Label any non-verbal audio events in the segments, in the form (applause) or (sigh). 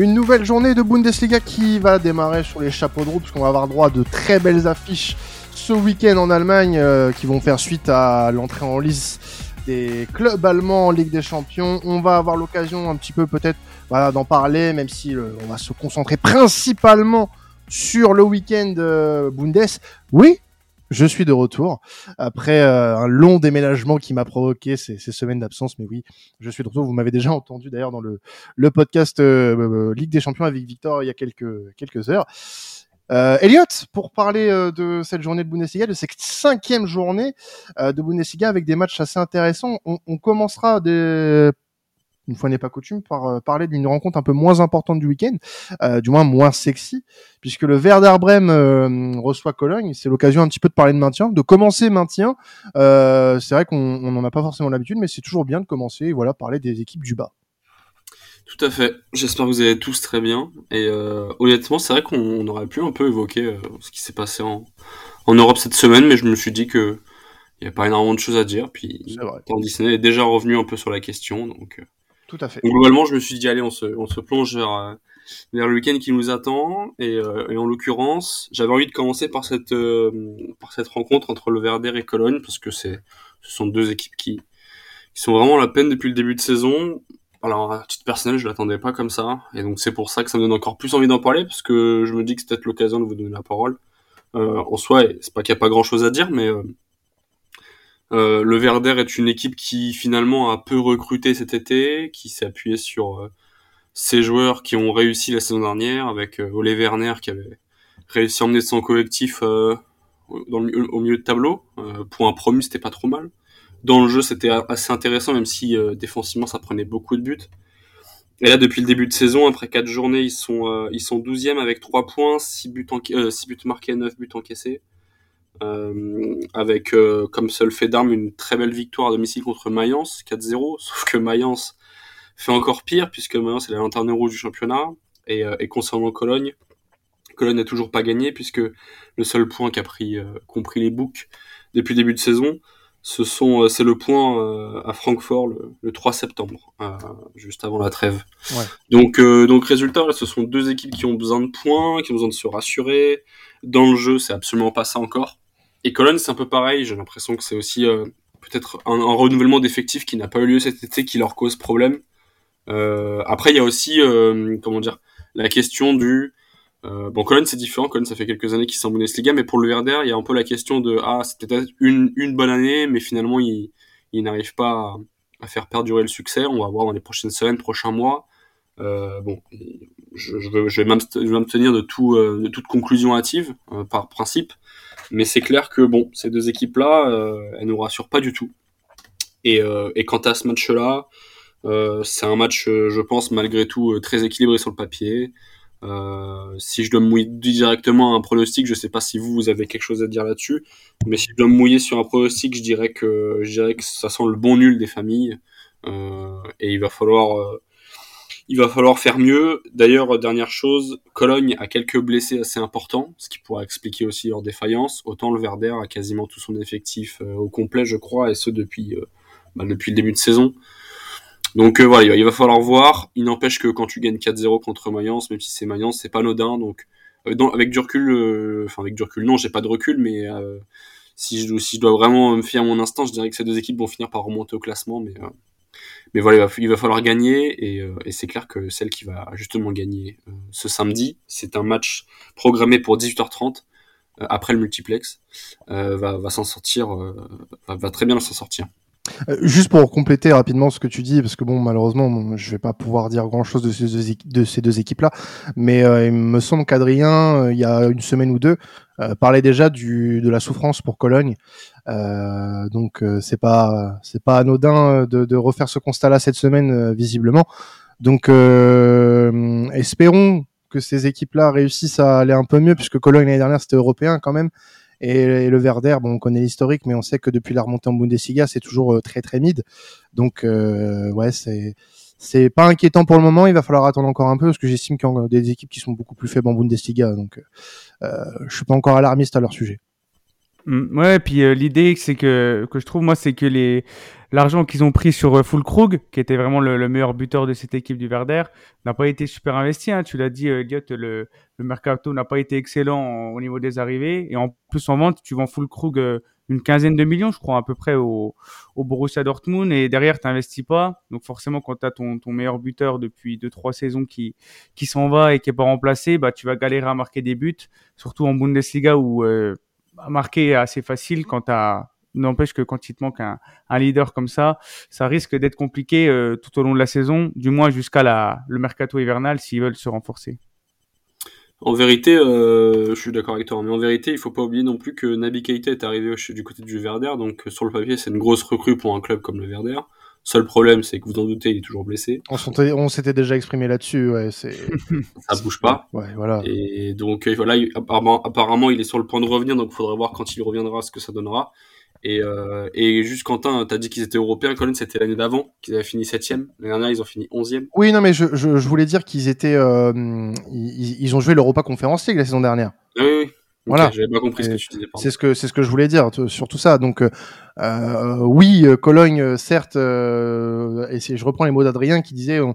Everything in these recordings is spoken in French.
Une nouvelle journée de Bundesliga qui va démarrer sur les chapeaux de roue, parce qu'on va avoir droit à de très belles affiches ce week-end en Allemagne, euh, qui vont faire suite à l'entrée en lice des clubs allemands en Ligue des Champions. On va avoir l'occasion un petit peu peut-être d'en parler, même si on va se concentrer principalement sur le week-end euh, Bundes. Oui, je suis de retour après euh, un long déménagement qui m'a provoqué ces, ces semaines d'absence. Mais oui, je suis de retour. Vous m'avez déjà entendu d'ailleurs dans le, le podcast euh, euh, Ligue des Champions avec Victor il y a quelques, quelques heures. Euh, Elliot, pour parler euh, de cette journée de Bundesliga, de cette cinquième journée euh, de Bundesliga avec des matchs assez intéressants, on, on commencera des une fois n'est pas coutume, par euh, parler d'une rencontre un peu moins importante du week-end, euh, du moins moins sexy, puisque le Werder euh, reçoit Cologne. C'est l'occasion un petit peu de parler de maintien, de commencer maintien. Euh, c'est vrai qu'on n'en a pas forcément l'habitude, mais c'est toujours bien de commencer, et voilà, parler des équipes du bas. Tout à fait. J'espère que vous allez tous très bien. Et honnêtement, c'est vrai qu'on aurait pu un peu évoquer ce qui s'est passé en, en Europe cette semaine, mais je me suis dit que il n'y a pas énormément de choses à dire. Puis Disney est déjà revenu un peu sur la question. Donc, Tout à fait. donc globalement, je me suis dit, allez, on se, on se plonge vers, euh, vers le week-end qui nous attend. Et, euh, et en l'occurrence, j'avais envie de commencer par cette, euh, par cette rencontre entre le Werder et Cologne, parce que c'est, ce sont deux équipes qui, qui sont vraiment à la peine depuis le début de saison. Alors, à titre personnel, je l'attendais pas comme ça. Et donc, c'est pour ça que ça me donne encore plus envie d'en parler, parce que je me dis que c'est peut-être l'occasion de vous donner la parole. Euh, en soi, c'est pas qu'il n'y a pas grand chose à dire, mais euh, le Werder est une équipe qui finalement a peu recruté cet été, qui s'est appuyé sur euh, ses joueurs qui ont réussi la saison dernière, avec euh, Ole Werner qui avait réussi à emmener son collectif euh, au milieu de tableau. Euh, pour un promu, c'était pas trop mal. Dans le jeu, c'était assez intéressant, même si défensivement, ça prenait beaucoup de buts. Et là, depuis le début de saison, après quatre journées, ils sont ils sont 12e avec 3 points, 6 buts, enca- euh, 6 buts marqués, 9 buts encaissés. Euh, avec euh, comme seul fait d'armes une très belle victoire à domicile contre Mayence, 4-0. (laughs) Sauf que Mayence fait encore pire, puisque Mayence est la lanterne rouge du championnat. Et, euh, et concernant Cologne, Cologne n'a toujours pas gagné, puisque le seul point qu'a pris, euh, qu'ont pris les boucs depuis le début de saison, ce sont, euh, c'est le point euh, à Francfort le, le 3 septembre, euh, juste avant la trêve. Ouais. Donc, euh, donc résultat, là, ce sont deux équipes qui ont besoin de points, qui ont besoin de se rassurer. Dans le jeu, c'est absolument pas ça encore. Et Cologne, c'est un peu pareil. J'ai l'impression que c'est aussi euh, peut-être un, renouvellement d'effectifs qui n'a pas eu lieu cet été qui leur cause problème. Euh, après, il y a aussi, euh, comment dire, la question du euh, bon, Cologne, c'est différent. Cologne, ça fait quelques années qu'ils sont en Bundesliga, mais pour le Werder, il y a un peu la question de ah, c'est peut-être une, une bonne année, mais finalement, ils il n'arrivent pas à, faire perdurer le succès. On va voir dans les prochaines semaines, prochains mois. Euh, bon, je, je, vais, m'abstenir de, tout, euh, de toute conclusion hâtive, par principe, mais c'est clair que bon, ces deux équipes-là, euh, elles nous rassurent pas du tout. Et, euh, et quant à ce match-là, euh, c'est un match, euh, je pense, malgré tout, euh, très équilibré sur le papier. Si je dois me mouiller directement à un pronostic, je sais pas si vous, vous avez quelque chose à dire là-dessus, mais si je dois me mouiller sur un pronostic, je dirais que je dirais que ça sent le bon nul des familles et il va falloir il va falloir faire mieux. D'ailleurs, dernière chose, Cologne a quelques blessés assez importants, ce qui pourrait expliquer aussi leur défaillance. Autant le Werder a quasiment tout son effectif euh, au complet, je crois, et ce depuis euh, bah, le début de saison. Donc euh, voilà, il va- falloir voir. Il n'empêche que quand tu gagnes 4-0 contre Mayence, même si c'est Mayence, c'est pas anodin. Donc avec du recul, enfin avec du recul, non, j'ai pas de recul, mais si je, dois vraiment me fier à mon instinct, je dirais que ces deux équipes vont finir par remonter au classement, mais voilà, il va, falloir gagner et, euh, et c'est clair que celle qui va justement gagner euh, ce samedi, c'est un match programmé pour 18h30 euh, après le multiplex, va, s'en sortir, va très bien s'en sortir. Euh, juste pour compléter rapidement ce que tu dis, parce que bon, malheureusement, je vais pas pouvoir dire grand chose de ces deux, équipes-là, mais euh, il me semble qu'Adrien, euh, il y a une semaine ou deux, euh, parlait déjà du, de la souffrance pour Cologne. Donc c'est pas c'est pas anodin de, de refaire ce constat-là cette semaine visiblement. Donc espérons que ces équipes-là réussissent à aller un peu mieux, puisque Cologne l'année dernière c'était européen quand même. Et, et le Werder, bon, on connaît l'historique, mais on sait que depuis la remontée en Bundesliga, c'est toujours euh, très très mid. Donc euh, ouais, c'est c'est pas inquiétant pour le moment. Il va falloir attendre encore un peu parce que j'estime qu'il y a des équipes qui sont beaucoup plus faibles en Bundesliga. Donc euh, je suis pas encore alarmiste à leur sujet. Mm, ouais, puis euh, l'idée c'est que que je trouve moi c'est que les l'argent qu'ils ont pris sur Full Krug, qui était vraiment le, meilleur buteur de cette équipe du Verder, n'a pas été super investi. Hein. Tu l'as dit, Elliot, le, le mercato n'a pas été excellent au niveau des arrivées. Et en plus, en vente, tu vends Full Krug une quinzaine de millions, je crois, à peu près au, au Borussia Dortmund. Et derrière, tu n'investis pas. Donc forcément, quand tu as ton, ton meilleur buteur depuis deux trois saisons qui, qui s'en va et qui n'est pas remplacé, bah, tu vas galérer à marquer des buts, surtout en Bundesliga où euh, marquer assez facile quand tu N'empêche que quand il te manque un, un, leader comme ça, ça risque d'être compliqué euh, tout au long de la saison, du moins jusqu'à la, le mercato hivernal s'ils veulent se renforcer. En vérité, euh, je suis d'accord avec toi, mais en vérité, il faut pas oublier non plus que Nabi Keita est arrivé du côté du Verder, donc euh, sur le papier, c'est une grosse recrue pour un club comme le Verder. Seul problème, c'est que vous en doutez, il est toujours blessé. On s'était déjà exprimé là-dessus, ouais. C'est... (laughs) ça bouge pas. Ouais, voilà. Et donc euh, voilà, apparemment, apparemment, il est sur le point de revenir, donc il faudra voir quand il reviendra ce que ça donnera. Et, euh, et juste Quentin, t'as dit qu'ils étaient européens. Colin, c'était l'année d'avant qu'ils avaient fini septième. L'année dernière, ils ont fini onzième. Oui, non, mais je, je, je voulais dire qu'ils étaient, euh, ils, ils, ont joué l'Europa Conference League la saison dernière. Oui, oui. Voilà. J'avais pas compris ce que tu disais. C'est ce que c'est ce que je voulais dire sur tout ça. Donc euh, oui, Cologne, certes, euh, et je reprends les mots d'Adrien qui disait. On,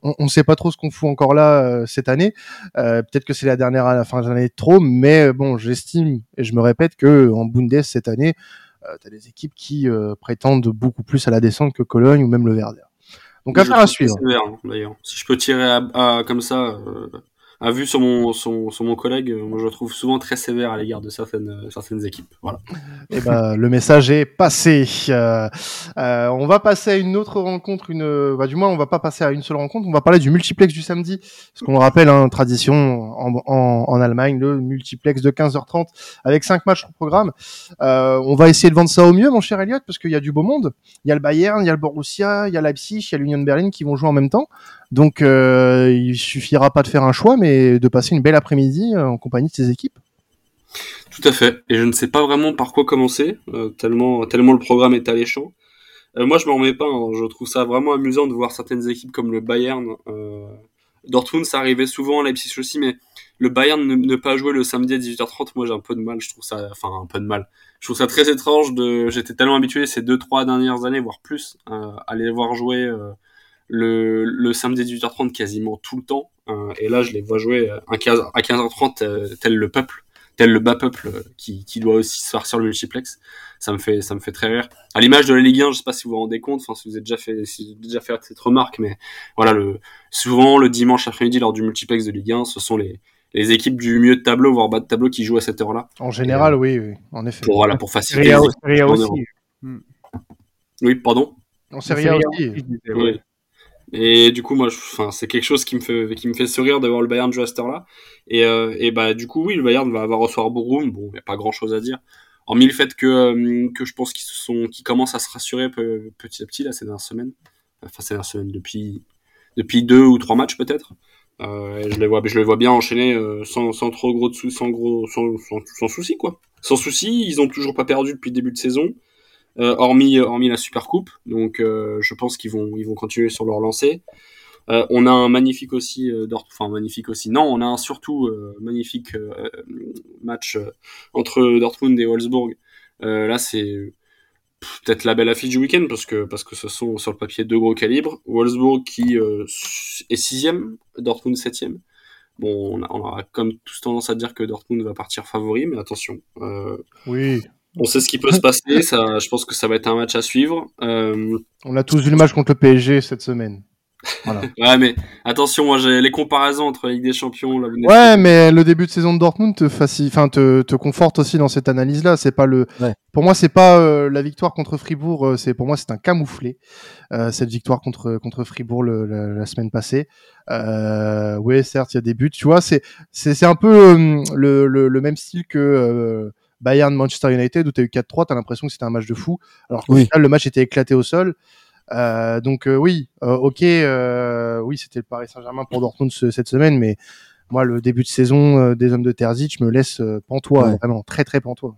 on sait pas trop ce qu'on fout encore là euh, cette année. Euh, Peut-être que c'est la dernière à la fin de l'année trop, mais bon, j'estime et je me répète que en Bundes cette année, euh, tu as des équipes qui euh, prétendent beaucoup plus à la descente que Cologne ou même le Verder. Donc affaire à suivre. D'ailleurs, si je peux tirer à, à, comme ça a vu sur mon, sur, sur mon collègue, euh, moi je le trouve souvent très sévère à l'égard de certaines, euh, certaines équipes. Voilà. Et eh ben, le message est passé. Euh, euh, on va passer à une autre rencontre, une, bah, du moins on va pas passer à une seule rencontre, on va parler du multiplex du samedi, ce qu'on le rappelle, hein, tradition en, en, en, Allemagne, le multiplex de 15h30 avec cinq matchs au programme. Euh, on va essayer de vendre ça au mieux, mon cher Elliot, parce qu'il y a du beau monde. Il y a le Bayern, il y a le Borussia, il y a Leipzig, il y a l'Union Berlin qui vont jouer en même temps. Donc euh, il suffira pas de faire un choix, mais de passer une belle après-midi euh, en compagnie de ses équipes. Tout à fait. Et je ne sais pas vraiment par quoi commencer, euh, tellement, tellement le programme est alléchant. Euh, moi, je m'en remets pas. Hein. Je trouve ça vraiment amusant de voir certaines équipes comme le Bayern. Dortmund, ça arrivait souvent, Leipzig aussi, mais le Bayern ne, ne, pas jouer le samedi à 18h30, moi j'ai un peu de mal. Je trouve ça, enfin un peu de mal. Je trouve ça très étrange. J'étais tellement habitué ces deux trois dernières années, voire plus, à les voir jouer le, le samedi 18h30 quasiment tout le temps. Euh, et là, je les vois jouer à 15, à 15h30 euh, tel le peuple, tel le bas peuple euh, qui, qui doit aussi se faire sur le multiplex. Ça me fait, ça me fait très rire. À l'image de la Ligue 1, je sais pas si vous vous rendez compte, enfin si vous avez déjà fait, si vous avez déjà fait cette remarque, mais voilà, le, souvent le dimanche après-midi lors du multiplex de Ligue 1, ce sont les, les équipes du milieu de tableau, voire bas de tableau, qui jouent à cette heure-là. En général, oui, oui, en effet. Pour, voilà, pour faciliter. Serie aussi. Oui, pardon? En Serie A aussi. Oui. Et du coup, moi, c'est quelque chose qui me fait, qui me fait sourire de voir le Bayern jouer à heure-là. Et, euh, et bah, du coup, oui, le Bayern va, avoir recevoir Borum. Bon, il n'y a pas grand-chose à dire. Hormis le fait que, euh, que je pense qu'ils sont, qu'ils commencent à se rassurer petit à petit là ces dernières semaines. Enfin, ces dernières semaines depuis, depuis deux ou trois matchs peut-être. Euh, je les vois, je les vois bien enchaîner euh, sans, sans trop gros de sans gros, sans, sans souci quoi. Sans souci, ils ont toujours pas perdu depuis le début de saison. Euh, hormis hormis la Super Coupe. Donc euh, je pense qu'ils vont ils vont continuer sur leur lancée. Euh, on a un magnifique aussi, enfin magnifique aussi. Non, on a un surtout magnifique match entre Dortmund et Wolfsburg. là, c'est peut-être la belle affiche du week-end parce que parce que ce sont sur le papier deux gros calibres. Wolfsburg qui est sixième, Dortmund septième. Bon, on a, on a, comme tous tendance à dire que Dortmund va partir favori, mais attention. Euh, oui, on sait ce qui peut se passer. Ça, je pense que ça va être un match à suivre. Euh... On a tous vu le match contre le PSG cette semaine. Voilà. (laughs) ouais, mais attention, moi j'ai les comparaisons entre la Ligue des Champions. La ouais, mais le début de saison de Dortmund te enfin te, te conforte aussi dans cette analyse-là. C'est pas le, ouais. pour moi c'est pas euh, la victoire contre Fribourg. Euh, c'est pour moi c'est un camouflé euh, cette victoire contre contre Fribourg le, la, la, semaine passée. Euh, oui, certes il y a des buts. Tu vois, c'est c'est c'est un peu euh, le, le, le même style que Bayern Manchester United où tu as eu 4-3, tu as l'impression que c'était un match de fou. Alors qu'au oui. final, le match était éclaté au sol. Euh, donc euh, oui, euh, ok, euh, oui, c'était le Paris Saint-Germain pour Dortmund ce, cette semaine, mais moi, le début de saison euh, des hommes de Terzic me laisse pantois, ouais. vraiment très très pantois.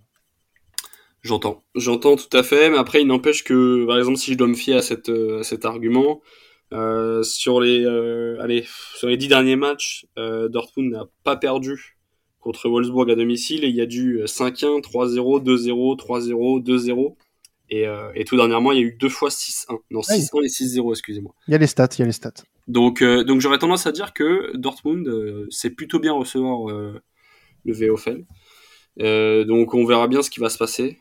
J'entends, j'entends tout à fait, mais après, il n'empêche que, par exemple, si je dois me fier à, cette, à cet argument, sur les, allez, sur les dix derniers matchs, Dortmund n'a pas perdu contre Wolfsburg à domicile et il y a du 5-1, 3-0, 2-0, 3-0, 2-0. Et, euh, et, tout dernièrement, il y a eu deux fois 6-1. Non, 6-1 et 6-0, excusez-moi. Il y a les stats, il y a les stats. Donc, euh, donc j'aurais tendance à dire que Dortmund euh, sait plutôt bien recevoir euh, le VOFL. Euh, donc on verra bien ce qui va se passer.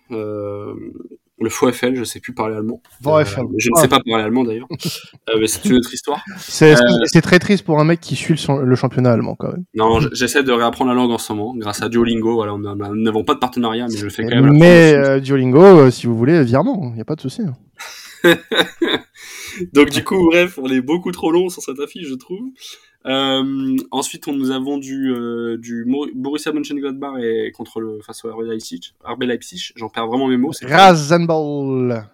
Euh, le FOFL, je sais plus parler allemand. VOFL. je ne sais pas parler allemand d'ailleurs. (laughs) mais c'est une autre histoire. C'est très triste pour un mec qui suit le, le championnat allemand quand même. Non, j'essaie de réapprendre la langue en ce moment grâce à Duolingo. Voilà, on n'avons pas de partenariat, mais je le fais quand même. Mais Duolingo, si vous voulez, virement, il n'y a pas de souci. (laughs) Donc du coup, bref, on est beaucoup trop long sur cette affiche, je trouve. Euh, ensuite, on nous avons du, euh, du Borussia Mönchengladbach et contre le face au RB Leipzig. RB Leipzig, j'en perds vraiment mes mots. Rasenball.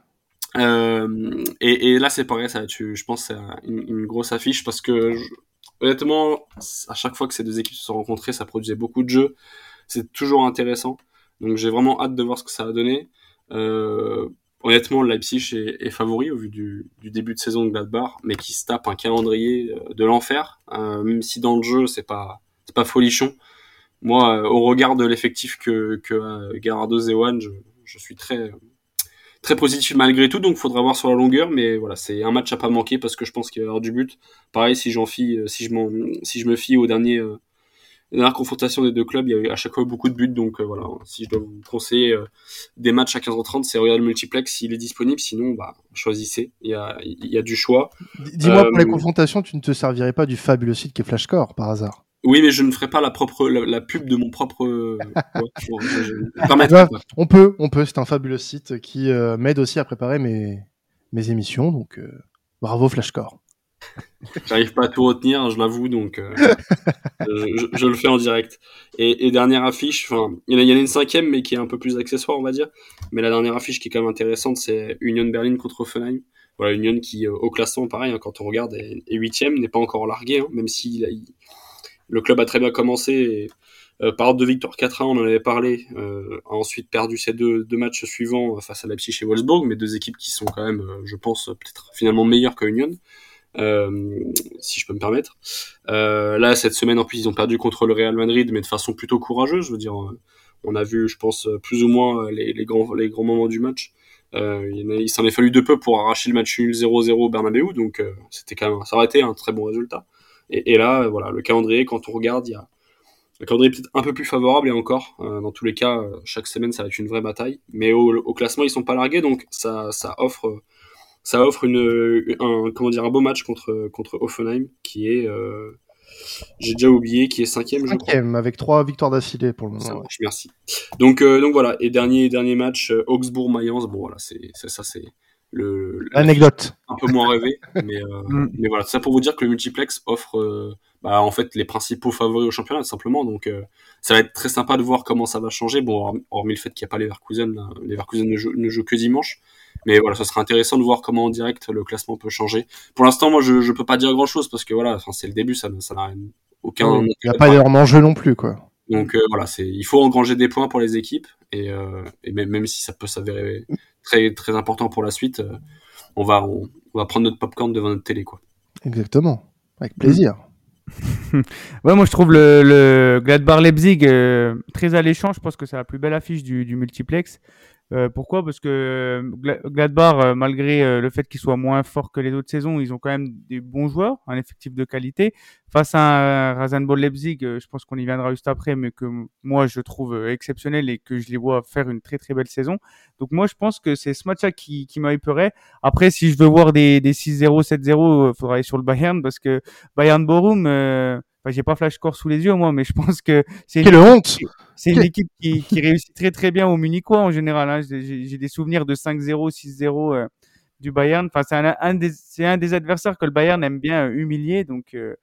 Euh, et, et, là, c'est pareil, ça, tu, je pense, c'est une, une, grosse affiche parce que je, honnêtement, à chaque fois que ces deux équipes se sont rencontrées, ça produisait beaucoup de jeux. C'est toujours intéressant. Donc, j'ai vraiment hâte de voir ce que ça va donner. Euh, honnêtement, Leipzig est, est, favori au vu du, du, début de saison de Gladbach, mais qui se tape un calendrier euh, de l'enfer, euh, même si dans le jeu c'est pas c'est pas folichon. Moi, euh, au regard de l'effectif que que euh, Gerardo Zewan, je, je, suis très très positif malgré tout, donc faudra voir sur la longueur, mais voilà, c'est un match à pas manquer parce que je pense qu'il va y avoir du but. Pareil, si j'en fie, si je m'en, si je me fie au dernier la dernière confrontation des deux clubs, il y a eu à chaque fois beaucoup de buts. Donc euh, voilà, si je dois vous conseiller euh, des matchs à 15h30, c'est Royal Multiplex s'il est disponible. Sinon, bah, choisissez. Il y a, il y a du choix. Dis-moi, pour les confrontations, tu ne te servirais pas du fabuleux site qui est Flashcore par hasard? Oui, mais je ne ferai pas la propre la, la pub de mon propre. (laughs) ouais, on peut, on peut. C'est un fabuleux site qui euh, m'aide aussi à préparer mes mes émissions. Donc euh, bravo Flashcore. J'arrive pas à tout retenir, je l'avoue, donc euh, (laughs) je, je, le fais en direct. Et, et dernière affiche, enfin, il y, en a une cinquième, mais qui est un peu plus accessoire, on va dire. Mais la dernière affiche qui est quand même intéressante, c'est Union Berlin contre Offenheim. Voilà, Union qui, euh, au classement, pareil, hein, quand on regarde, est huitième, n'est pas encore largué, hein, même si il, il, le club a très bien commencé. Et, euh, par ordre de victoire 4-1, on en avait parlé, euh, a ensuite perdu ces deux, deux matchs suivants face à Leipzig et Wolfsburg, mais deux équipes qui sont quand même, je pense, peut-être finalement meilleures que Union. Euh, si je peux me permettre. Euh, là, cette semaine, en plus, ils ont perdu contre le Real Madrid, mais de façon plutôt courageuse. Je veux dire, on a vu, je pense, plus ou moins les, grands, les grands moments du match. Euh, il, s'en est fallu de peu pour arracher le match nul 0-0 au Bernabeu, donc euh, c'était quand même, ça aurait été un très bon résultat. Et, là, voilà, le calendrier, quand on regarde, il y a le calendrier peut-être un peu plus favorable et encore, euh, dans tous les cas, chaque semaine, ça va être une vraie bataille. Mais au, au classement, ils sont pas largués, donc ça, ça offre ça offre une, un, comment dire, un beau match contre, contre Offenheim, qui est, euh, j'ai déjà oublié, qui est cinquième, cinquième je crois. avec trois victoires d'affilée pour le moment. Ça marche, merci. Donc, euh, donc voilà, et dernier, dernier match, euh, Augsbourg-Mayence, bon voilà, c'est, ça, c'est le. L'anecdote. Un peu moins rêvé, mais, euh, (laughs) mm. mais voilà, ça pour vous dire que le multiplex offre, euh, bah, en fait, les principaux favoris au championnat, simplement, donc, euh, ça va être très sympa de voir comment ça va changer, bon, hormis le fait qu'il n'y a pas les Leverkusen, les Leverkusen ne jouent, ne jouent que dimanche. Mais voilà, ça sera intéressant de voir comment en direct le classement peut changer. Pour l'instant, moi, je, je peux pas dire grand chose parce que voilà, enfin, c'est le début, ça, ça n'a aucun. Il n'y a pas d'énorme enjeu non plus, quoi. Donc euh, voilà, c'est, il faut engranger des points pour les équipes et, euh, et même, même si ça peut s'avérer très très important pour la suite, euh, on va on, on, va prendre notre popcorn devant notre télé, quoi. Exactement, avec plaisir. (laughs) ouais, moi je trouve le, le Gladbach Leipzig euh, très alléchant. Je pense que c'est la plus belle affiche du, du multiplex. Euh, pourquoi? Parce que Gladbach, euh, malgré euh, le fait qu'il soit moins fort que les autres saisons, ils ont quand même des bons joueurs, un effectif de qualité. Face à Rasenball Leipzig, je pense qu'on y viendra juste après, mais que moi je trouve exceptionnel et que je les vois faire une très très belle saison. Donc moi je pense que c'est ce match-là qui, qui m'hyperait. Après, si je veux voir des, des 6-0, 7-0, il faudra aller sur le Bayern parce que Bayern Borum... Euh, Enfin, j'ai pas Flashcore sous les yeux moi, mais je pense que c'est une, honte. C'est une équipe qui, qui, réussit très très bien au Munichois en général. Hein. J'ai des souvenirs de 5-0, 6-0 euh, du Bayern. Enfin, c'est un, un, un des adversaires que le Bayern aime bien humilier, donc euh,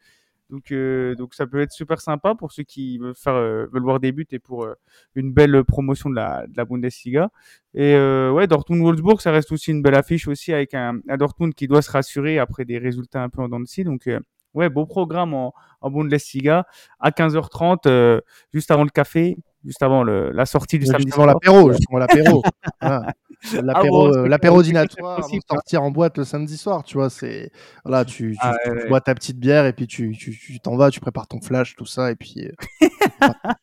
donc euh, donc ça peut être super sympa pour ceux qui veulent faire veulent voir des buts et pour une belle promotion de la de la Bundesliga. Et ouais, Dortmund Wolfsburg, ça reste aussi une belle affiche aussi avec un, un Dortmund qui doit se rassurer après des résultats un peu en dents de scie. Donc Ouais, beau programme en, en Bundesliga à 15h30, euh, juste avant le café, juste avant le, la sortie du juste samedi avant l'apéro, juste avant l'apéro. (laughs) voilà. L'apéro, ah bon, l'apéro dînatoire, avant de sortir en boîte le samedi soir, tu vois, c'est voilà, tu, tu, ah, ouais, tu ouais. bois ta petite bière et puis tu tu t'en vas, tu prépares ton flash, tout ça, et puis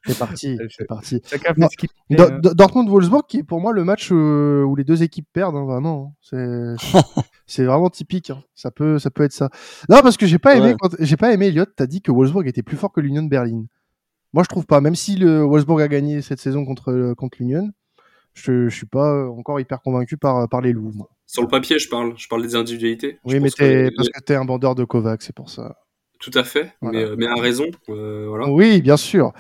c'est parti, (laughs) c'est parti. Chacun Non, fait ce qu'il fait, Do- hein. Do- Dortmund-Wolfsburg, qui est pour moi le match euh, où les deux équipes perdent, hein, vraiment. hein. C'est (laughs) c'est vraiment typique. hein. Ça peut, ça peut être ça. Non, parce que j'ai pas aimé, Ouais. quand... j'ai pas aimé Elliot. T'as dit que Wolfsburg était plus fort que l'Union de Berlin. Moi, je trouve pas. Même si le Wolfsburg a gagné cette saison contre euh, contre l'Union, je, je suis pas encore hyper convaincu par par les loups. moi. Sur le papier, je parle. Je parle des individualités. Je Oui, mais pense que t'es les- parce que t'es un bandeur de Kovac, c'est pour ça. Tout à fait, Voilà. mais, euh, mais à raison. euh, voilà. Oui, bien sûr,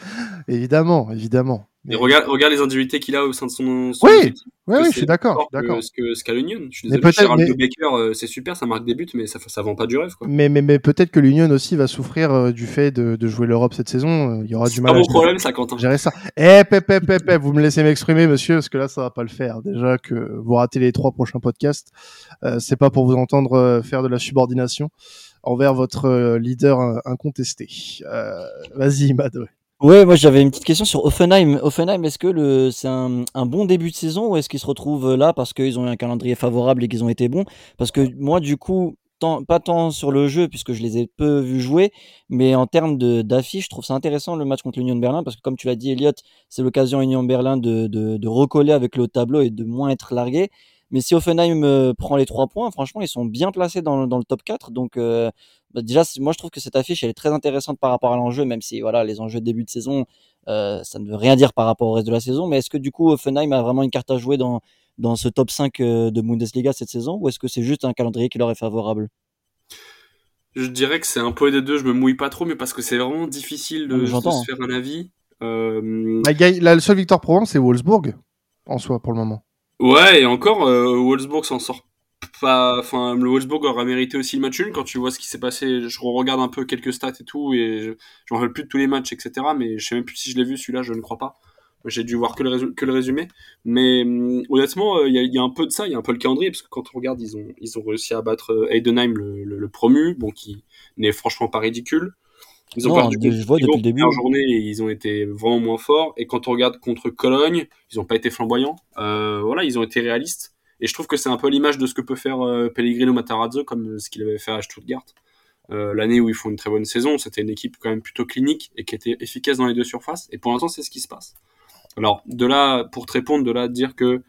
évidemment, évidemment. Et regarde, regarde les individualités qu'il a au sein de son. son Oui, Oui, oui, je suis d'accord, d'accord. Ce que- ce qu'a l'Union. Je suis Mais désolé, peut-être- Gérald mais- Baker, euh, c'est super, ça marque des buts, mais ça, ça vend pas du rêve. Quoi. Mais, mais, mais peut-être que l'Union aussi va souffrir du fait de, de jouer l'Europe cette saison. Il y aura du mal pas à mon gérer- problème, ça, Quentin. gérer ça. Eh, pep, pep, pep, pep, vous me laissez m'exprimer, monsieur, parce que là, ça va pas le faire. Déjà que vous ratez les trois prochains podcasts, euh, c'est pas pour vous entendre faire de la subordination envers votre euh, leader euh, incontesté. Euh, Vas-y, Mad. ouais. Moi j'avais une petite question sur Offenheim. Offenheim, est-ce que c'est un, bon début de saison ou est-ce qu'ils se retrouvent là parce qu'ils ont eu un calendrier favorable et qu'ils ont été bons? Parce que moi, du coup, pas tant sur le jeu puisque je les ai peu vus jouer, mais en termes de- d'affiche, je trouve ça intéressant le match contre l'Union de Berlin parce que comme tu l'as dit, Elliot, c'est l'occasion Union Berlin de, de, de recoller avec le tableau et de moins être largué. Mais si Offenheim euh, prend les trois points, franchement, ils sont bien placés dans, le- dans le top 4. Donc, euh, bah, déjà, c'est- moi, je trouve que cette affiche, elle est très intéressante par rapport à l'enjeu, même si voilà, les enjeux de début de saison, euh, ça ne veut rien dire par rapport au reste de la saison. Mais est-ce que du coup, Offenheim a vraiment une carte à jouer dans, dans ce top 5 euh, de Bundesliga cette saison ou est-ce que c'est juste un calendrier qui leur est favorable? Je dirais que c'est un peu des deux, je me mouille pas trop, mais parce que c'est vraiment difficile de, se faire un avis. Euh, La, seule victoire Provence, c'est Wolfsburg, en soi, pour le moment. Ouais, et encore, euh, Wolfsburg s'en sort pas. Enfin, le Wolfsburg aurait mérité aussi le match nul quand tu vois ce qui s'est passé. Je regarde un peu quelques stats et tout, et je je me rappelle plus de tous les matchs, etc. Mais je sais même plus si je l'ai vu celui-là, je ne crois pas. J'ai dû voir que le, que le résumé. Mais hum, honnêtement, euh, il y, y a un peu de ça, il y a un peu le calendrier, parce que quand on regarde, ils ont, ils ont réussi à battre euh, Heidenheim, le, le, le promu, bon, qui n'est franchement pas ridicule. Ils ont Non, perdu je vois depuis le début. première journée ils ont été vraiment moins forts. Et quand on regarde contre Cologne, ils n'ont pas été flamboyants. Euh, voilà, ils ont été réalistes. Et je trouve que c'est un peu l'image de ce que peut faire euh, Pellegrino Matarazzo, comme ce qu'il avait fait à Stuttgart. Euh, L'année où ils font une très bonne saison, c'était une équipe quand même plutôt clinique et qui était efficace dans les deux surfaces. Et pour l'instant, c'est ce qui se passe. Alors, de là, pour te répondre, de là dire que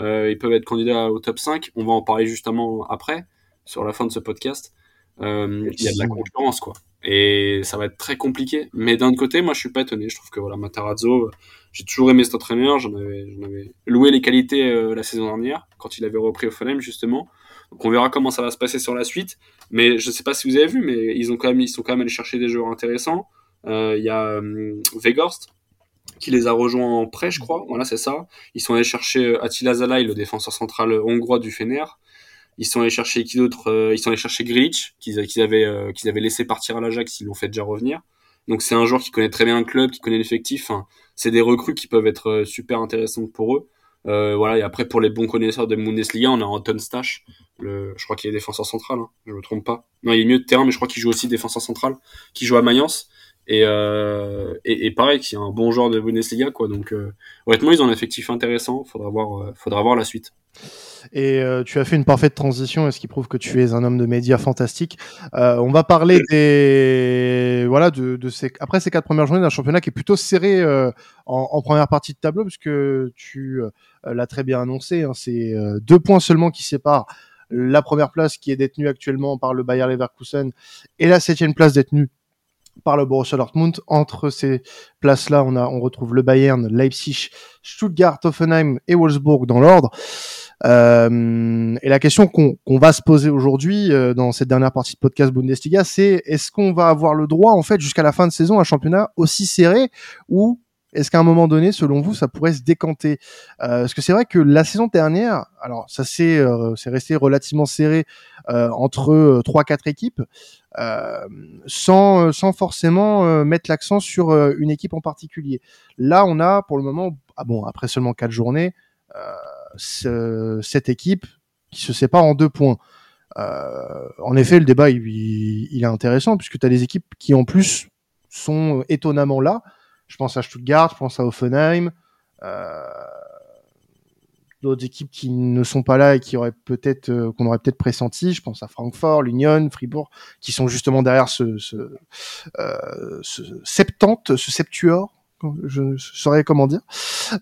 ils peuvent être candidats au top 5, on va en parler justement après, sur la fin de ce podcast. Il y a de la concurrence, quoi. Et ça va être très compliqué. Mais d'un côté, moi, je suis pas étonné. Je trouve que voilà, Matarazzo, j'ai toujours aimé cet entraîneur. J'en avais, loué les qualités euh, la saison dernière, quand il avait repris au Fulham, justement. Donc on verra comment ça va se passer sur la suite. Mais je sais pas si vous avez vu, mais ils ont quand même, ils sont quand même allés chercher des joueurs intéressants. Euh, Il y a euh, qui les a rejoints en prêt, je crois. Voilà, c'est ça. Ils sont allés chercher euh, Attila Zalai, le défenseur central hongrois du Fener. Ils sont allés chercher qui d'autre Euh, Ils sont allés chercher Grilic, qu'ils qu'ils avaient, euh, qu'ils avaient laissé partir à l'Ajax, ils l'ont fait déjà revenir. Donc c'est un joueur qui connaît très bien le club, qui connaît l'effectif. Enfin, c'est des recrues qui peuvent être euh, super intéressantes pour eux. Voilà, et après pour les bons connaisseurs de Bundesliga, on a Anton Stach, le, je crois qu'il est défenseur central, hein, je me trompe pas. Non, il est mieux de terrain, mais je crois qu'il joue aussi défenseur central, qui joue à Mayence. Et, euh, et, et pareil, qui est un bon joueur de Bundesliga, quoi. Donc euh, honnêtement, ils ont un effectif intéressant. Faudra voir, euh, faudra voir la suite. Et tu as fait une parfaite transition, ce qui prouve que tu es un homme de médias fantastique. On va parler des voilà de, ces après ces quatre premières journées d'un championnat qui est plutôt serré en, première partie de tableau, puisque tu l'as très bien annoncé. Hein, c'est deux points seulement qui séparent la première place qui est détenue actuellement par le Bayer Leverkusen et la septième place détenue par le Borussia Dortmund. Entre ces places-là, on a on retrouve le Bayern, Leipzig, Stuttgart, Hoffenheim et Wolfsburg dans l'ordre. Euh, et la question qu'on qu'on va se poser aujourd'hui euh, dans cette dernière partie de podcast Bundesliga, c'est est-ce qu'on va avoir le droit en fait jusqu'à la fin de saison un championnat aussi serré ou est-ce qu'à un moment donné, selon vous, ça pourrait se décanter? Euh, Parce que c'est vrai que la saison dernière, alors ça s'est euh, resté relativement serré euh, entre euh, trois quatre équipes, euh, sans sans forcément mettre l'accent sur une équipe en particulier. Là, on a pour le moment, ah bon, après seulement quatre journées. Ce- cette équipe qui se sépare en deux points. En effet, le débat il est intéressant puisque tu as des équipes qui en plus sont étonnamment là. Je pense à Stuttgart, je pense à Offenheim, euh, d'autres équipes qui ne sont pas là et qui auraient peut-être euh, qu'on aurait peut-être pressenti. Je pense à Francfort, l'Union, Fribourg, qui sont justement derrière ce, ce, euh, ce septante, ce septuor je, je saurais comment dire.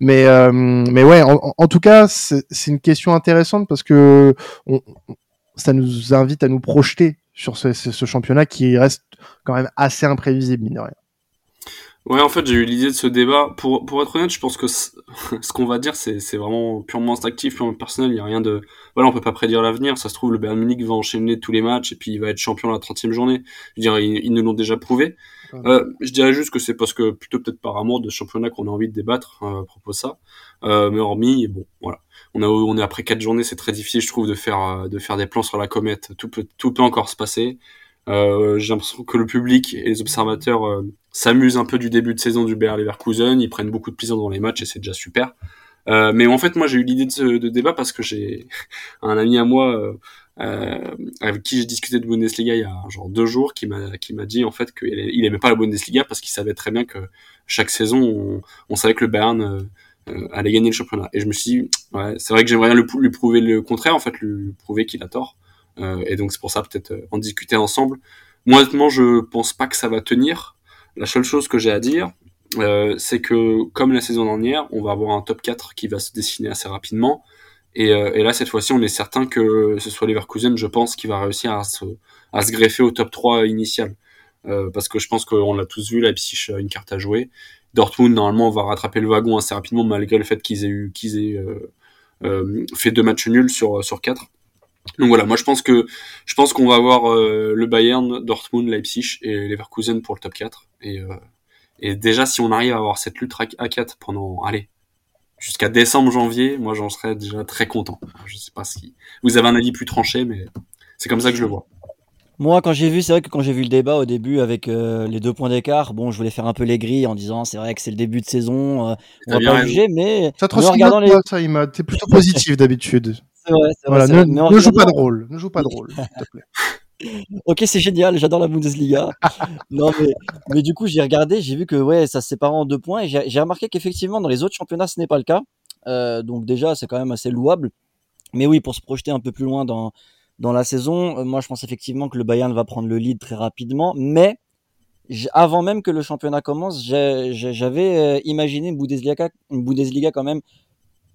Mais euh, mais ouais, en, tout cas, c'est une question intéressante parce que on, ça nous invite à nous projeter sur ce, ce, championnat qui reste quand même assez imprévisible, mine de rien. Ouais, en fait, j'ai eu l'idée de ce débat. Pour, pour être honnête, je pense que (laughs) ce qu'on va dire, c'est, c'est vraiment purement instinctif, purement personnel. Il n'y a rien de. Voilà, on peut pas prédire l'avenir. Ça se trouve, le Bayern Munich va enchaîner tous les matchs et puis il va être champion la 30e journée. Je veux dire, ils, nous l'ont déjà prouvé. Euh, je dirais juste que c'est parce que, plutôt peut-être par amour de ce championnat qu'on a envie de débattre euh, à propos de ça. Euh, mais hormis, bon, voilà. On, a, on est après quatre journées, c'est très difficile, je trouve, de faire, euh, de faire des plans sur la comète. Tout peut, tout peut encore se passer. Euh, j'ai l'impression que le public et les observateurs euh, s'amusent un peu du début de saison du Bayer Leverkusen, ils prennent beaucoup de plaisir dans les matchs et c'est déjà super. Euh, mais en fait, moi, j'ai eu l'idée de ce débat parce que j'ai (laughs) un ami à moi euh, avec qui j'ai discuté de Bundesliga il y a genre deux jours, qui m'a qui m'a dit en fait qu'il il aimait pas la Bundesliga parce qu'il savait très bien que chaque saison, on, on savait que le Bayern allait gagner le championnat. Et je me suis dit, ouais, c'est vrai que j'aimerais bien lui prouver le contraire, en fait, lui prouver qu'il a tort. Euh, et donc c'est pour ça peut-être euh, en discuter ensemble. Moi honnêtement je pense pas que ça va tenir. La seule chose que j'ai à dire, euh, c'est que comme la saison dernière, on va avoir un top 4 qui va se dessiner assez rapidement. Et, et là, cette fois-ci, on est certain que ce soit Leverkusen, je pense, qui va réussir à se, à se greffer au top 3 initial. Euh, parce que je pense qu'on l'a tous vu, Leipzig a une carte à jouer. Dortmund, normalement, va rattraper le wagon assez rapidement, malgré le fait qu'ils aient, eu, qu'ils aient euh, fait deux matchs nuls sur, sur quatre. Donc voilà, moi je pense que je pense qu'on va avoir euh, le Bayern, Dortmund, Leipzig et Leverkusen pour le top 4 et euh, et déjà si on arrive à avoir cette lutte à 4 pendant allez jusqu'à décembre janvier, moi j'en serais déjà très content. Je sais pas si vous avez un avis plus tranché mais c'est comme ça que je le vois. Moi, quand j'ai vu, c'est vrai que quand j'ai vu le débat au début avec euh, les deux points d'écart, bon, je voulais faire un peu les grilles en disant c'est vrai que c'est le début de saison, on va pas juger, mais ça te regardant les... ça, T'es plutôt positif d'habitude. Ne, joue pas de rôle. Ne joue pas de rôle, s'il te plaît. (laughs) ok, c'est génial, j'adore la Bundesliga. (laughs) non, mais, mais du coup, j'ai regardé, j'ai vu que ouais, ça se sépare en deux points et j'ai remarqué qu'effectivement, dans les autres championnats, ce n'est pas le cas. Euh, donc, déjà, c'est quand même assez louable. Mais oui, pour se projeter un peu plus loin dans, dans la saison, euh, moi, je pense effectivement que le Bayern va prendre le lead très rapidement. Mais avant même que le championnat commence, j'avais euh, imaginé une Bundesliga, une Bundesliga quand même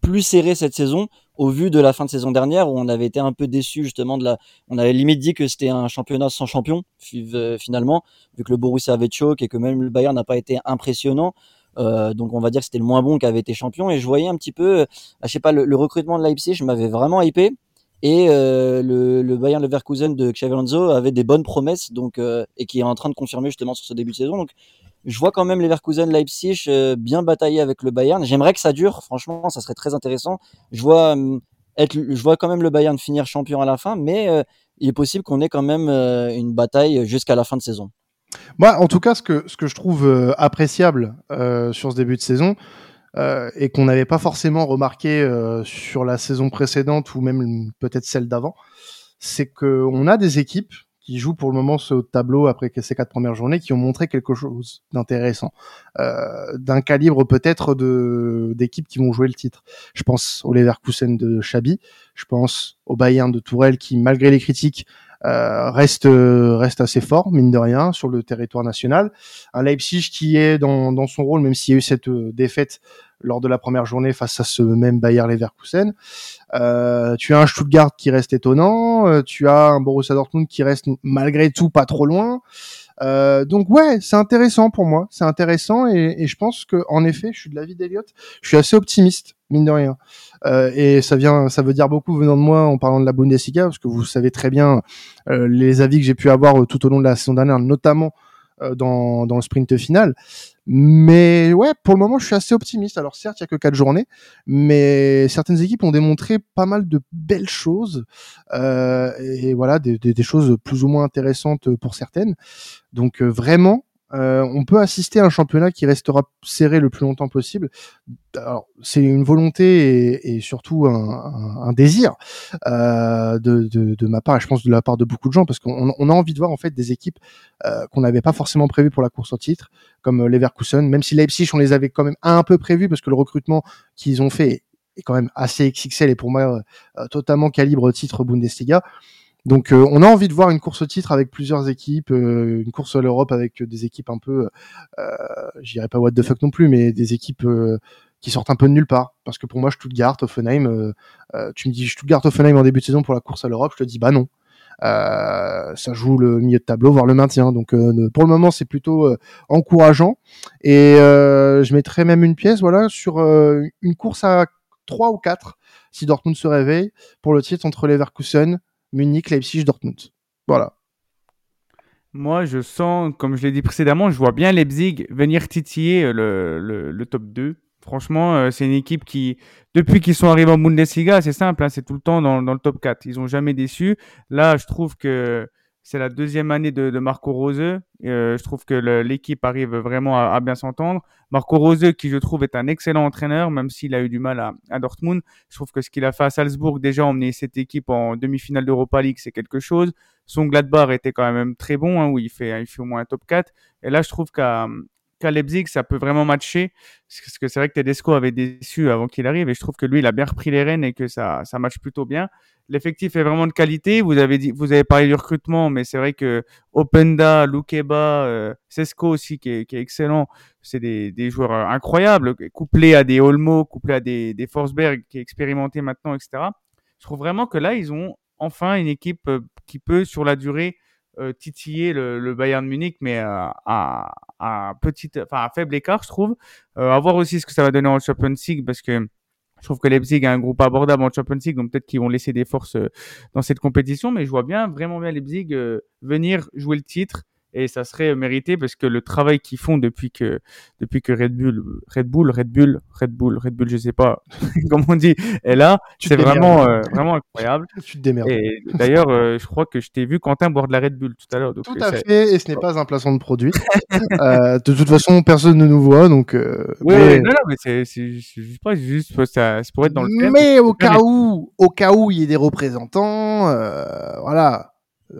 plus serrée cette saison au vu de la fin de saison dernière où on avait été un peu déçu justement de la, on avait limite dit que c'était un championnat sans champion euh, finalement, vu que le Borussia avait choqué et que même le Bayern n'a pas été impressionnant. Euh, donc on va dire que c'était le moins bon qui avait été champion et je voyais un petit peu, euh, je sais pas, le, recrutement de Leipzig, je m'avais vraiment hypé et le, le Bayern Leverkusen de Xavi avait des bonnes promesses donc et qui est en train de confirmer justement sur ce début de saison. Donc je vois quand même Leverkusen Leipzig euh, bien batailler avec le Bayern. J'aimerais que ça dure, franchement, ça serait très intéressant. Je vois hum, être, je vois quand même le Bayern finir champion à la fin, mais euh, il est possible qu'on ait quand même euh, une bataille jusqu'à la fin de saison. Moi, en tout cas, ce que ce que je trouve appréciable sur ce début de saison, et qu'on n'avait pas forcément remarqué sur la saison précédente ou même peut-être celle d'avant, c'est qu'on a des équipes qui jouent pour le moment ce tableau après ces quatre premières journées, qui ont montré quelque chose d'intéressant, euh, d'un calibre peut-être de d'équipes qui vont jouer le titre. Je pense au Leverkusen de Chabi, je pense au Bayern de Tourelle qui, malgré les critiques, reste reste assez fort mine de rien sur le territoire national. Un Leipzig qui est dans, dans son rôle, même s'il y a eu cette euh, défaite lors de la première journée face à ce même Bayer Leverkusen. Euh, tu as un Stuttgart qui reste étonnant, euh, tu as un Borussia Dortmund qui reste malgré tout pas trop loin. Euh, donc ouais, c'est intéressant pour moi, c'est intéressant et, et, je pense que en effet, je suis de l'avis d'Eliott, je suis assez optimiste mine de rien. Euh, et ça vient, ça veut dire beaucoup venant de moi en parlant de la Bundesliga parce que vous savez très bien euh, les avis que j'ai pu avoir tout au long de la saison dernière, notamment euh, dans, dans le sprint final. Mais ouais, pour le moment, je suis assez optimiste. Alors certes, il y a que quatre journées, mais certaines équipes ont démontré pas mal de belles choses euh, et voilà des, des, choses plus ou moins intéressantes pour certaines. Donc euh, vraiment, euh, on peut assister à un championnat qui restera serré le plus longtemps possible. C'est une volonté et, surtout un, désir euh, de, ma part, et je pense de la part de beaucoup de gens, parce qu'on on a envie de voir en fait des équipes euh, qu'on n'avait pas forcément prévues pour la course au titre, comme Leverkusen, même si Leipzig, on les avait quand même un peu prévus, parce que le recrutement qu'ils ont fait est quand même assez XXL et pour moi totalement calibre titre Bundesliga. Donc euh, on a envie de voir une course au titre avec plusieurs équipes, euh, une course à l'Europe avec des équipes un peu, euh, j'irais pas what the fuck non plus, mais des équipes euh, qui sortent un peu de nulle part. Parce que pour moi, Stuttgart, Offenheim, euh, euh, tu me dis Stuttgart, Offenheim en début de saison pour la course à l'Europe, je te dis bah non. Euh, ça joue le milieu de tableau, voire le maintien. Donc euh, pour le moment, c'est plutôt euh, encourageant. Et euh, je mettrais même une pièce, voilà, sur euh, une course à 3 ou 4 si Dortmund se réveille pour le titre entre Leverkusen, Munich, Leipzig, Dortmund. Voilà. Moi, je sens, comme je l'ai dit précédemment, je vois bien Leipzig venir titiller le, le, top 2. Franchement, euh, c'est une équipe qui, depuis qu'ils sont arrivés en Bundesliga, c'est simple, hein, c'est tout le temps dans, dans le top 4. Ils ont jamais déçu. Là, je trouve que c'est la deuxième année de, Marco Rose. Euh, je trouve que l'équipe arrive vraiment à, bien s'entendre. Marco Rose, qui je trouve est un excellent entraîneur, même s'il a eu du mal à, à Dortmund. Je trouve que ce qu'il a fait à Salzbourg, déjà emmener cette équipe en demi-finale d'Europa League, c'est quelque chose. Son Gladbach était quand même très bon, hein, où il fait, il fait au moins un top 4. Et là, je trouve qu'à qu'à Leipzig, ça peut vraiment matcher. Parce que c'est vrai que Tedesco avait déçu avant qu'il arrive, et je trouve que lui, il a bien repris les rênes et que ça, ça matche plutôt bien. L'effectif est vraiment de qualité. Vous avez dit, vous avez parlé du recrutement, mais c'est vrai que Openda, Lukeba, euh, Sesko aussi, qui est, excellent. C'est des, joueurs incroyables, couplés à des Olmo, couplés à des, des Forsberg, qui est expérimenté maintenant, etc. Je trouve vraiment que là, ils ont enfin une équipe euh, qui peut, sur la durée, titiller le, le Bayern Munich, mais euh, à, à petit, enfin à faible écart, je trouve. Euh, à voir aussi ce que ça va donner en Champions League, parce que je trouve que Leipzig a un groupe abordable en Champions League, donc peut-être qu'ils vont laisser des forces euh, dans cette compétition, mais je vois bien, vraiment bien Leipzig euh, venir jouer le titre et ça serait mérité parce que le travail qu'ils font depuis que depuis que Red Bull Red Bull Red Bull Red Bull Red Bull je sais pas (laughs) comment on dit est là c'est vraiment euh, vraiment incroyable (laughs) Tu te démerdes. et d'ailleurs euh, je crois que je t'ai vu Quentin boire de la Red Bull tout à l'heure Tout euh, à fait, et ce n'est pas un placement de produit. (laughs) Euh, de toute façon, personne ne nous voit, donc. Ouais, mais- non, non, mais c'est juste pas, juste ça, ça pourrait être dans le thème. Mais au cas où, au cas où il y ait des représentants, voilà,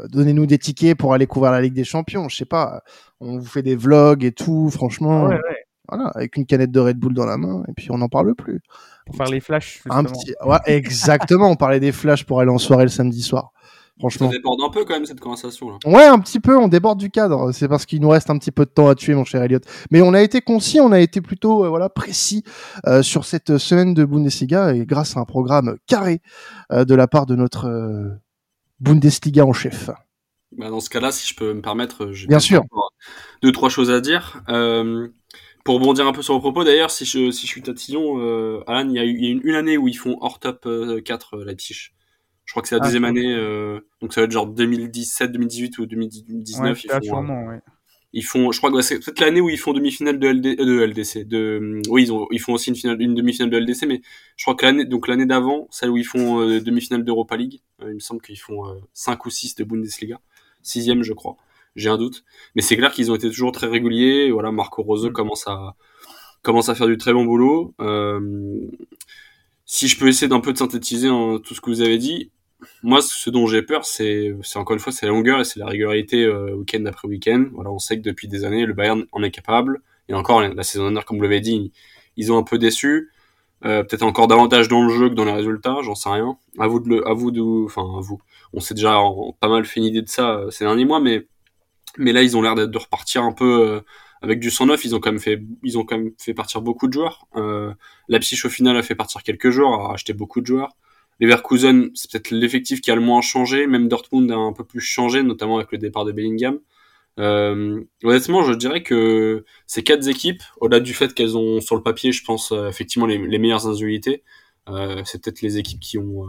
donnez-nous des tickets pour aller couvrir la Ligue des Champions. Je sais pas, on vous fait des vlogs et tout, franchement, Ouais, ouais, voilà, avec une canette de Red Bull dans la main, et puis on n'en parle plus. pour faire les flashs. Un justement. petit, ouais, exactement. on parlait des flashs pour aller en soirée le samedi soir. Ça Franchement. déborde un peu quand même cette conversation là. Ouais, un petit peu, on déborde du cadre. C'est parce qu'il nous reste un petit peu de temps à tuer, mon cher Elliot. Mais on a été concis, on a été plutôt euh, voilà précis euh, sur cette semaine de Bundesliga et grâce à un programme carré euh, de la part de notre euh, Bundesliga en chef. Bah, dans ce cas-là, si je peux me permettre, j'ai Bien sûr. deux trois choses à dire. Euh, pour rebondir un peu sur vos propos, d'ailleurs, si je si je suis tatillon, euh, Alan, il y a eu il y a une, une année où ils font hors top euh, 4 euh, Leipzig. Je crois que c'est la Ah, deuxième année, euh, donc ça va être genre 2017, 2018 ou 2019. Ouais, ils, ça, font, euh, sûrement, ouais. Ils font, je crois que c'est peut-être l'année où ils font demi-finale de, LD, euh, de LDC. De, oui, ils ont, ils font aussi une finale, une demi-finale de LDC, mais je crois que l'année, donc l'année d'avant, celle où ils font euh, demi-finale d'Europa League, euh, il me semble qu'ils font euh, 5 ou 6 de Bundesliga, sixième, je crois. J'ai un doute, mais c'est clair qu'ils ont été toujours très réguliers. Et voilà, Marco Rose Mm. commence à commence à faire du très bon boulot. Euh, si je peux essayer d'un peu de synthétiser hein, tout ce que vous avez dit, moi, ce dont j'ai peur, c'est, encore une fois, c'est la longueur et c'est la régularité euh, week-end après week-end. Voilà, on sait que depuis des années, le Bayern en est capable. Et encore, la saison dernière, comme vous l'avez dit, ils ont un peu déçu. Euh, peut-être encore davantage dans le jeu que dans les résultats, j'en sais rien. À vous de le, à vous enfin, à vous. On s'est déjà pas mal fait une idée de ça euh, ces derniers mois, mais, là, ils ont l'air de repartir un peu avec du 109. Ils ont quand même fait, ils ont quand même fait partir beaucoup de joueurs. Euh, Leipzig, au final, a fait partir quelques joueurs, a acheté beaucoup de joueurs. Leverkusen, c'est peut-être l'effectif qui a le moins changé. Même Dortmund a un peu plus changé, notamment avec le départ de Bellingham. Euh, honnêtement, je dirais que ces quatre équipes, au-delà du fait qu'elles ont sur le papier, je pense euh, effectivement les, meilleures individualités, euh, c'est peut-être les équipes qui ont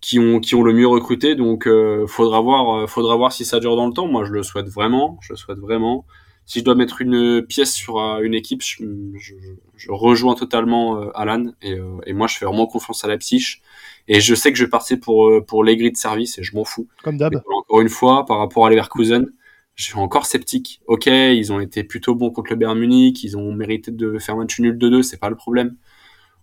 qui ont qui ont le mieux recruté. Donc, faudra voir, faudra voir si ça dure dans le temps. Moi, je le souhaite vraiment, je le souhaite vraiment. Si je dois mettre une pièce sur euh, une équipe, je, je, je rejoins totalement euh, Alan et, euh, et moi, je fais vraiment confiance à Leipzig. Et je sais que je vais partir pour pour les grilles de service et je m'en fous. Comme d'hab. Encore une fois, par rapport à Leverkusen, je suis encore sceptique. Ok, ils ont été plutôt bons contre le Bayern Munich, ils ont mérité de faire match nul 2-2, c'est pas le problème.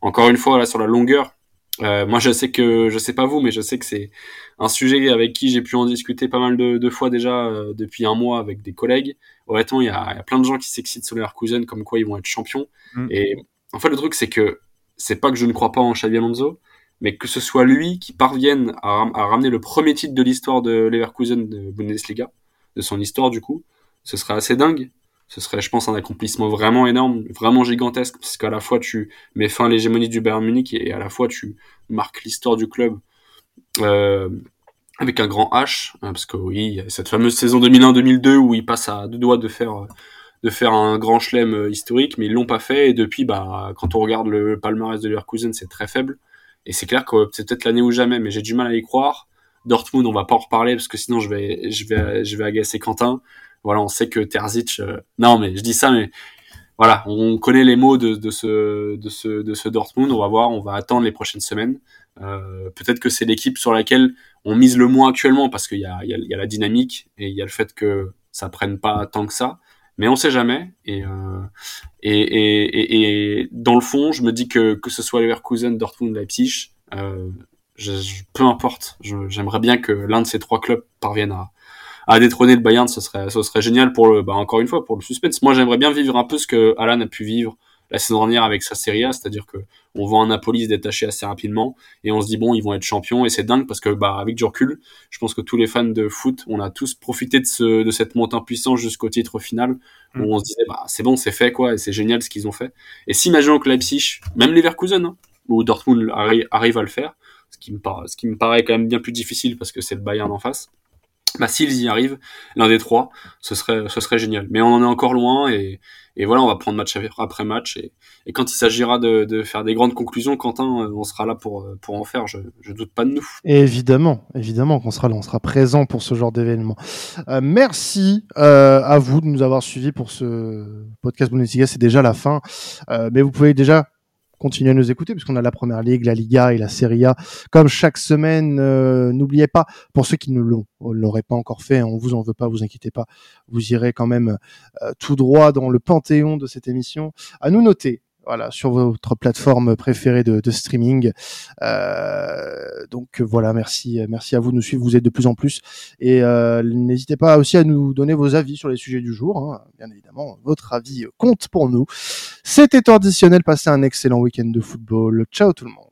Encore une fois, là, sur la longueur, euh, moi, je sais que, je sais pas vous, mais je sais que c'est un sujet avec qui j'ai pu en discuter pas mal de, de fois déjà euh, depuis un mois avec des collègues. Honnêtement, il y a, il y a plein de gens qui s'excitent sur Leverkusen comme quoi ils vont être champions. Mm. Et en fait, le truc, c'est que c'est pas que je ne crois pas en Xabi Alonso, mais que ce soit lui qui parvienne à, à ramener le premier titre de l'histoire de Leverkusen de Bundesliga, de son histoire du coup, ce serait assez dingue. Ce serait, je pense, un accomplissement vraiment énorme, vraiment gigantesque, parce qu'à la fois tu mets fin à l'hégémonie du Bayern Munich et à la fois tu marques l'histoire du club euh, avec un grand H, hein, parce que oui, cette fameuse saison 2001-2002 où il passe à deux doigts de faire de faire un grand chelem euh, historique, mais ils l'ont pas fait. Et depuis, bah, quand on regarde le palmarès de Leverkusen, c'est très faible. Et c'est clair que c'est peut-être l'année ou jamais, mais j'ai du mal à y croire. Dortmund, on va pas en reparler parce que sinon je vais, je vais, je vais agacer Quentin. Voilà, on sait que Terzic. Euh, non, mais je dis ça, mais voilà, on connaît les mots de, ce, de, ce, de ce Dortmund. On va voir, on va attendre les prochaines semaines. Euh, peut-être que c'est l'équipe sur laquelle on mise le moins actuellement parce qu'il y a, y, a, la dynamique et il y a le fait que ça prenne pas tant que ça mais on sait jamais. Et, euh, et, et, et, dans le fond, je me dis que que ce soit Leverkusen, Dortmund, Leipzig, je, peu importe. J'aimerais bien que l'un de ces trois clubs parvienne à, à détrôner le Bayern. Ce serait, ce serait génial pour le, bah, encore une fois, pour le suspense. Moi, j'aimerais bien vivre un peu ce que Alan a pu vivre la saison dernière avec sa Serie A, c'est-à-dire que on voit un Napoli se détacher assez rapidement et on se dit bon ils vont être champions et c'est dingue parce que bah avec du recul, je pense que tous les fans de foot, on a tous profité de ce de cette montée en puissance jusqu'au titre final où mm. on se disait bah c'est bon c'est fait quoi et c'est génial ce qu'ils ont fait. Et si imaginons que Leipzig, même Leverkusen hein, ou Dortmund arrive à le faire, ce qui me paraît ce qui me paraît quand même bien plus difficile parce que c'est le Bayern en face bah, s'ils y arrivent, l'un des trois, ce serait, ce serait génial. Mais on en est encore loin et, voilà, on va prendre match après match. Et, quand il s'agira de, faire des grandes conclusions, Quentin, euh, on sera là pour, euh, pour en faire. Je, je doute pas de nous. évidemment, évidemment qu'on sera là, on sera présent pour ce genre d'événement. Euh, merci à vous de nous avoir suivis pour ce podcast Bundesliga. C'est déjà la fin, mais vous pouvez déjà continuez à nous écouter puisqu'on a la Première Ligue, la Liga et la Serie A comme chaque semaine. Euh, n'oubliez pas, pour ceux qui ne l'auraient pas encore fait, on vous en veut pas, vous inquiétez pas, vous irez quand même euh, tout droit dans le panthéon de cette émission. À nous noter voilà, sur votre plateforme préférée de, de streaming. Euh, donc voilà, merci, merci à vous de nous suivre. Vous êtes de plus en plus et euh, n'hésitez pas aussi à nous donner vos avis sur les sujets du jour. Hein. Bien évidemment, votre avis compte pour nous. C'était traditionnel. Passez un excellent week-end de football. Ciao tout le monde.